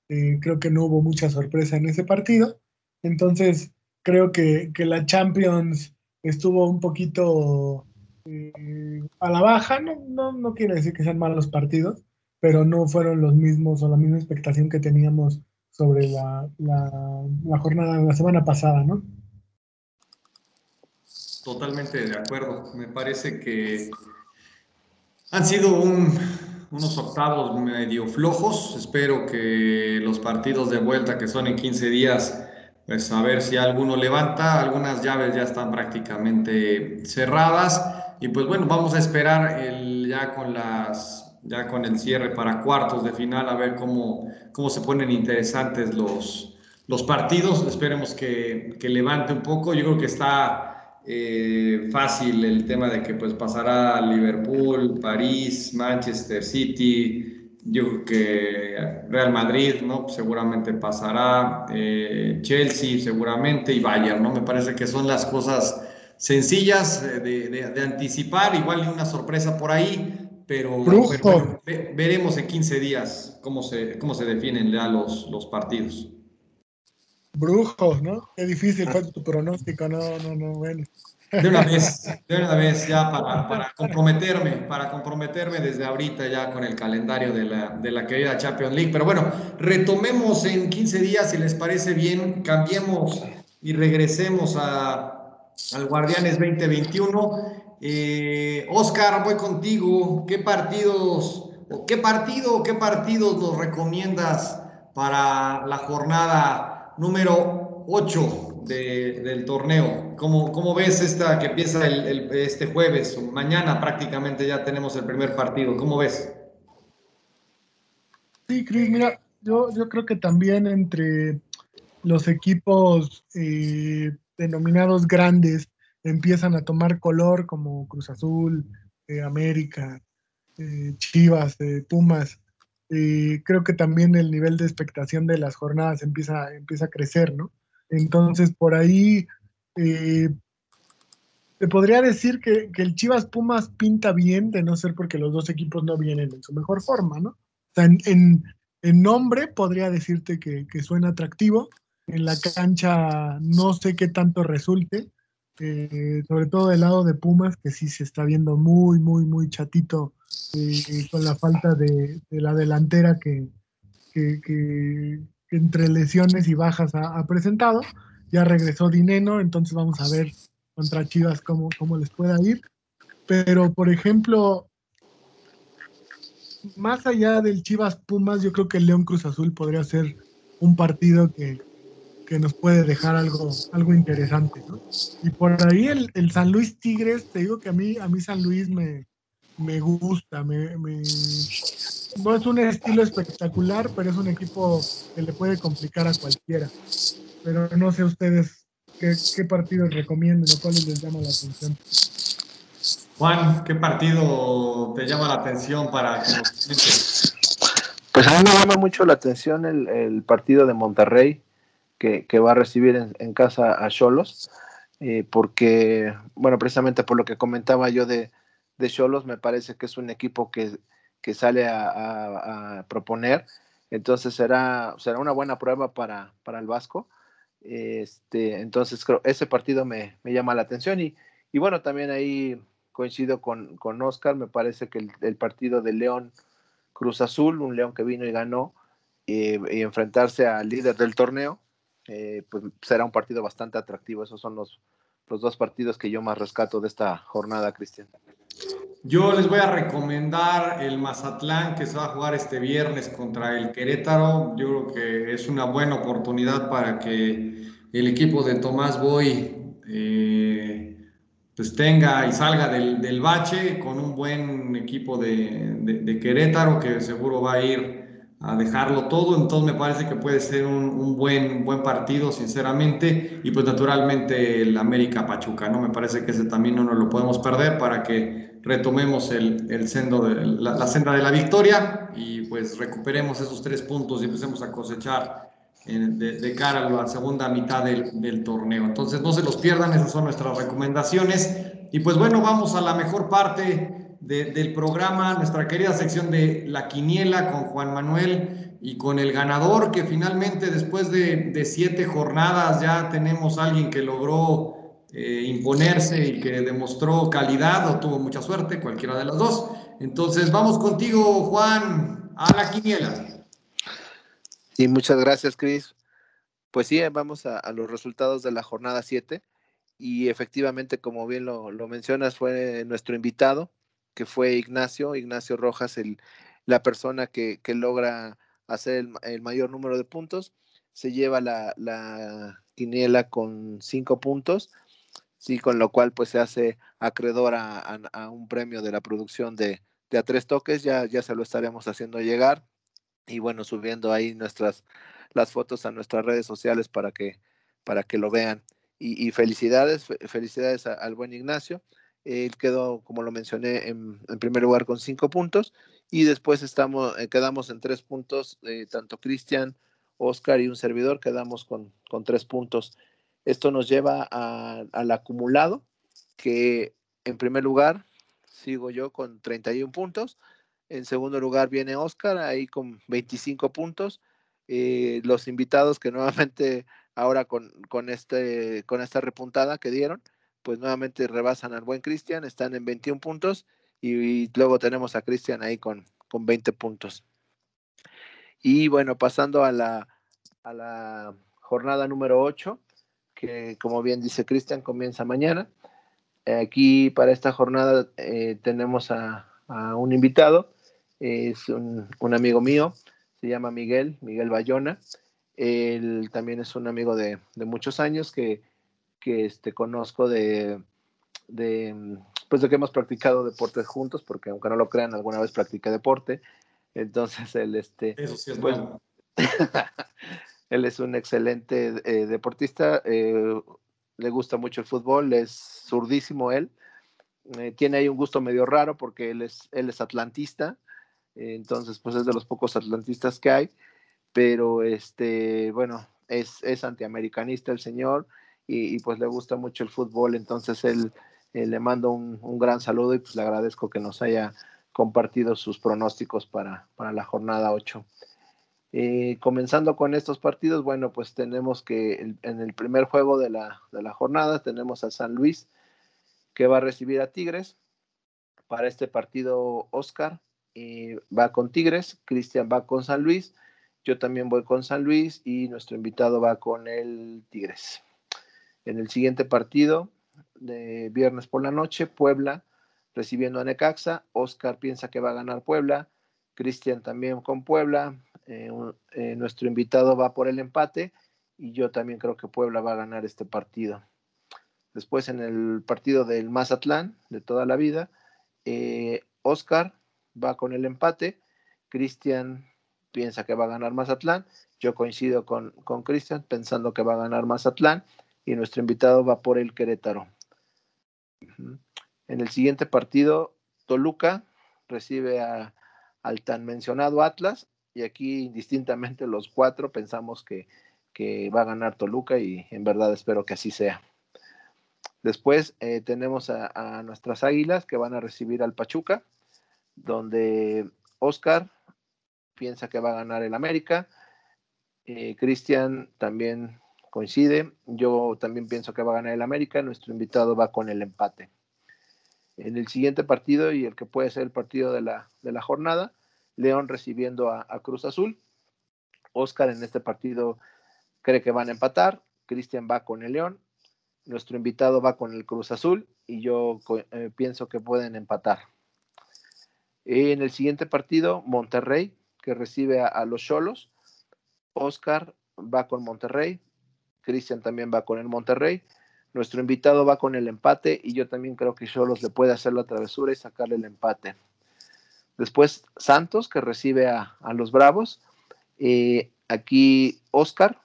eh, creo que no hubo mucha sorpresa en ese partido. Entonces, creo que, que la Champions estuvo un poquito eh, a la baja, no, no, no quiere decir que sean malos partidos, pero no fueron los mismos o la misma expectación que teníamos sobre la, la, jornada de la semana pasada, ¿no? Totalmente de acuerdo. Me parece que han sido unos octavos medio flojos. Espero que los partidos de vuelta, que son en 15 días, pues a ver si alguno levanta. Algunas llaves ya están prácticamente cerradas. Y pues bueno, vamos a esperar ya con las el cierre para cuartos de final, a ver cómo, se ponen interesantes los, partidos. Esperemos que levante un poco. Yo creo que está eh, fácil el tema de que pues pasará Liverpool, París, Manchester City. Yo creo que Real Madrid, ¿no? Seguramente pasará, eh, Chelsea seguramente y Bayern, ¿no? Me parece que son las cosas sencillas eh, de, anticipar, igual una sorpresa por ahí, pero, veremos en 15 días cómo se, cómo se definen ya los, los partidos. Brujos, ¿no? Qué difícil fue tu pronóstico, no, no, no, bueno. De una vez, de una vez ya para, comprometerme, para comprometerme desde ahorita ya con el calendario de la, de la querida Champions League. Pero bueno, retomemos en 15 días, si les parece bien, cambiemos y regresemos a, al Guardianes 2021. Eh, Oscar, voy contigo. ¿Qué partidos, qué partido, qué partidos nos recomiendas para la jornada número 8 del torneo? ¿Cómo, ¿Cómo, ves esta que empieza este jueves? Mañana prácticamente ya tenemos el primer partido. ¿Cómo ves? Sí, Cris, mira, yo, yo creo que también entre los equipos eh, denominados grandes empiezan a tomar color como Cruz Azul, eh, América, eh, Chivas, eh, creo que también el nivel de expectación de las jornadas empieza, empieza a crecer, ¿no? Entonces, por ahí te podría decir que, el Chivas Pumas pinta bien, de no ser porque los dos equipos no vienen en su mejor forma, ¿no? O sea, en, nombre podría decirte que, que, suena atractivo, en la cancha no sé qué tanto resulte, eh, sobre todo del lado de Pumas, que sí se está viendo muy, muy, muy chatito eh, con la falta de, la delantera que, entre lesiones y bajas ha, presentado. Ya regresó Dineno, entonces vamos a ver contra Chivas cómo, cómo les pueda ir. Pero, por ejemplo, más allá del Chivas Pumas, yo creo que el León Cruz Azul podría ser un partido que, que nos puede dejar algo, algo interesante. Y por ahí el, el, San Luis Tigres, te digo que a mí, a mí San Luis me, me gusta, me, no es un estilo espectacular, pero es un equipo que le puede complicar a cualquiera. Pero no sé ustedes qué, qué partidos recomiendan o cuáles les llama la atención. Juan, ¿qué partido te llama la atención para que nos Pues a mí me llama mucho la atención el, el partido de Monterrey que, va a recibir en, casa a Cholos, eh, porque, bueno, precisamente por lo que comentaba yo de Cholos, me parece que es un equipo que, sale a, proponer, entonces será, será una buena prueba para, para el Vasco. Este, entonces creo ese partido me, llama la atención y, y, bueno, también ahí coincido con, con Oscar, me parece que el, partido de León Cruz Azul, un León que vino y ganó, eh, y enfrentarse al líder del torneo, eh, pues será un partido bastante atractivo. Esos son los, los dos partidos que yo más rescato de esta jornada, Cristian. Yo les voy a recomendar el Mazatlán que se va a jugar este viernes contra el Querétaro. Yo creo que es una buena oportunidad para que el equipo de Tomás Boy eh, pues tenga y salga del, del, bache con un buen equipo de, de Querétaro que seguro va a ir a dejarlo todo, entonces me parece que puede ser un, buen, buen partido, sinceramente, y pues naturalmente el América Pachuca, ¿no? Me parece que ese también no nos lo podemos perder para que retomemos el, el sendo la, senda de la victoria y pues recuperemos esos tres puntos y empecemos a cosechar de, cara a la segunda mitad del torneo. Entonces no se los pierdan, esas son nuestras recomendaciones. Y pues bueno, vamos a la mejor parte del programa, nuestra querida sección de La Quiniela con Juan Manuel y con el ganador, que finalmente después de, siete jornadas ya tenemos alguien que logró eh, imponerse y que demostró calidad o tuvo mucha suerte, cualquiera de las dos. Entonces, vamos contigo, Juan, a la quiniela. Sí, muchas gracias, Cris. Pues sí, vamos a, los resultados de la jornada 7 y efectivamente, como bien lo, mencionas, fue nuestro invitado, que fue Ignacio, Ignacio Rojas, el, la persona que, logra hacer el, mayor número de puntos, se lleva la, la quiniela con cinco puntos sí, con lo cual pues se hace acreedor a, un premio de la producción de, a tres toques, ya, ya se lo estaremos haciendo llegar y bueno, subiendo ahí nuestras las fotos a nuestras redes sociales para que, para que lo vean. Y, felicidades, felicidades al buen Ignacio. Él quedó, como lo mencioné, en, primer lugar con cinco puntos y después estamos, eh, quedamos en tres puntos, eh, tanto Cristian, Oscar y un servidor quedamos con, con tres puntos. Esto nos lleva al acumulado, que en primer lugar sigo yo con 31 puntos. En segundo lugar viene Oscar, ahí con 25 puntos. Eh, los invitados que nuevamente ahora con, con, este, con esta repuntada que dieron, pues nuevamente rebasan al buen Cristian, están en 21 puntos y, luego tenemos a Cristian ahí con, con 20 puntos. Y bueno, pasando a la, a la jornada número 8, que como bien dice Cristian, comienza mañana. Aquí para esta jornada eh, tenemos a, un invitado, es un, amigo mío, se llama Miguel, Miguel Bayona. Él también es un amigo de, muchos años que, que este, conozco de, de, pues de que hemos practicado deportes juntos, porque aunque no lo crean, alguna vez practiqué deporte. Entonces, él, este, Eso sí es pues, bueno. Él es un excelente eh, deportista, eh, le gusta mucho el fútbol, es zurdísimo él. Eh, tiene ahí un gusto medio raro porque él es, él es atlantista, entonces pues es de los pocos atlantistas que hay, pero este, bueno, es, es antiamericanista el señor y, pues le gusta mucho el fútbol, entonces él le mando un, un, gran saludo y pues le agradezco que nos haya compartido sus pronósticos para, para la jornada 8. Eh, comenzando con estos partidos, bueno, pues tenemos que en el primer juego de la, jornada tenemos a San Luis que va a recibir a Tigres. Para este partido, Oscar eh, va con Tigres, Cristian va con San Luis, yo también voy con San Luis y nuestro invitado va con el Tigres. En el siguiente partido, de viernes por la noche, Puebla recibiendo a Necaxa, Oscar piensa que va a ganar Puebla, Cristian también con Puebla, eh, eh, nuestro invitado va por el empate y yo también creo que Puebla va a ganar este partido. Después en el partido del Mazatlán de toda la vida, eh, Oscar va con el empate, Cristian piensa que va a ganar Mazatlán, yo coincido con Cristian pensando que va a ganar Mazatlán y nuestro invitado va por el Querétaro. En el siguiente partido, Toluca recibe al tan mencionado Atlas y aquí indistintamente los cuatro pensamos que, va a ganar Toluca y en verdad espero que así sea. Después eh, tenemos a, nuestras águilas que van a recibir al Pachuca, donde Oscar piensa que va a ganar el América. Eh, Cristian también coincide. Yo también pienso que va a ganar el América. Nuestro invitado va con el empate. En el siguiente partido y el que puede ser el partido de la, de la jornada, León recibiendo a, Cruz Azul. Oscar en este partido cree que van a empatar. Cristian va con el León. Nuestro invitado va con el Cruz Azul y yo eh, pienso que pueden empatar. En el siguiente partido, Monterrey, que recibe a, los Cholos. Oscar va con Monterrey. Cristian también va con el Monterrey. Nuestro invitado va con el empate y yo también creo que Cholos le puede hacer la travesura y sacarle el empate. Después Santos, que recibe a, los Bravos. Eh, aquí Oscar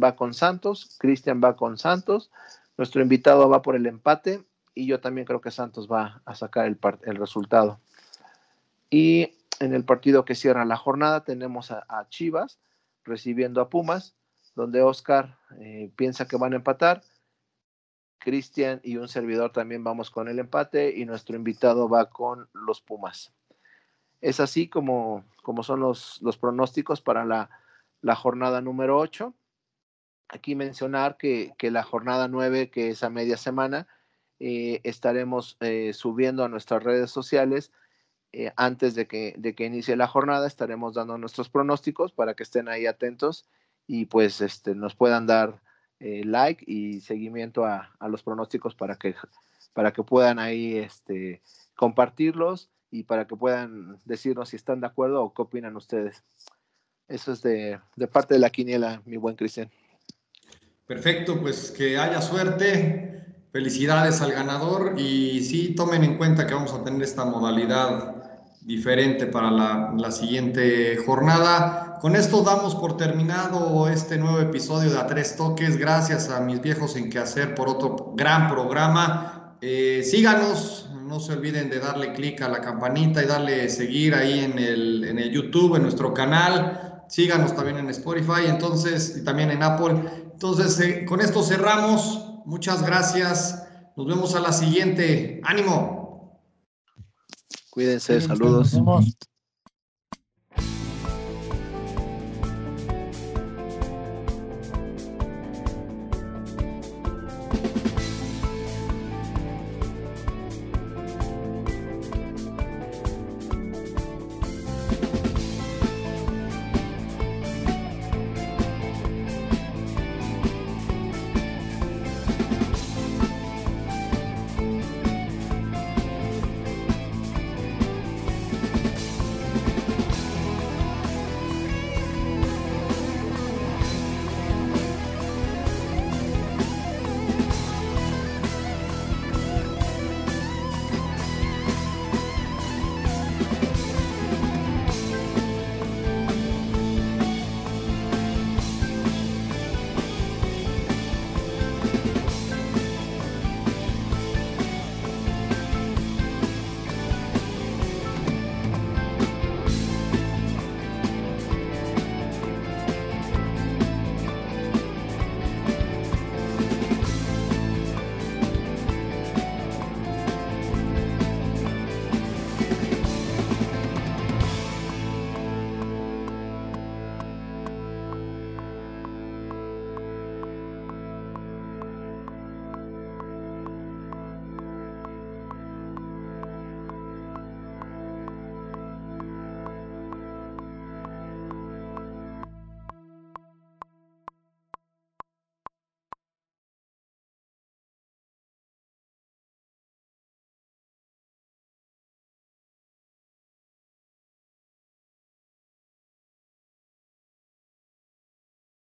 va con Santos, Cristian va con Santos. Nuestro invitado va por el empate y yo también creo que Santos va a sacar el, resultado. Y en el partido que cierra la jornada tenemos a, Chivas recibiendo a Pumas, donde Oscar eh, piensa que van a empatar. Cristian y un servidor también vamos con el empate y nuestro invitado va con los Pumas. Es así como, como son los, los pronósticos para la, jornada número 8. aquí mencionar que, la jornada 9, que es a media semana, eh, estaremos eh, subiendo a nuestras redes sociales. Eh, antes de que, de que inicie la jornada, estaremos dando nuestros pronósticos para que estén ahí atentos y pues este, nos puedan dar like y seguimiento a, a, los pronósticos para que, para que puedan ahí este, compartirlos y para que puedan decirnos si están de acuerdo o qué opinan ustedes. Eso es de, de parte de la quiniela, mi buen Cristian. Perfecto, pues que haya suerte. Felicidades al ganador y sí tomen en cuenta que vamos a tener esta modalidad diferente para la, la, siguiente jornada. Con esto damos por terminado este nuevo episodio de A Tres Toques. Gracias a mis viejos en que hacer por otro gran programa. Eh, síganos, no se olviden de darle clic a la campanita y darle seguir ahí en el, en el YouTube, en nuestro canal. Síganos también en Spotify, entonces, y también en Apple. Entonces, eh, con esto cerramos. Muchas gracias. Nos vemos a la siguiente. Ánimo. Cuídense, saludos.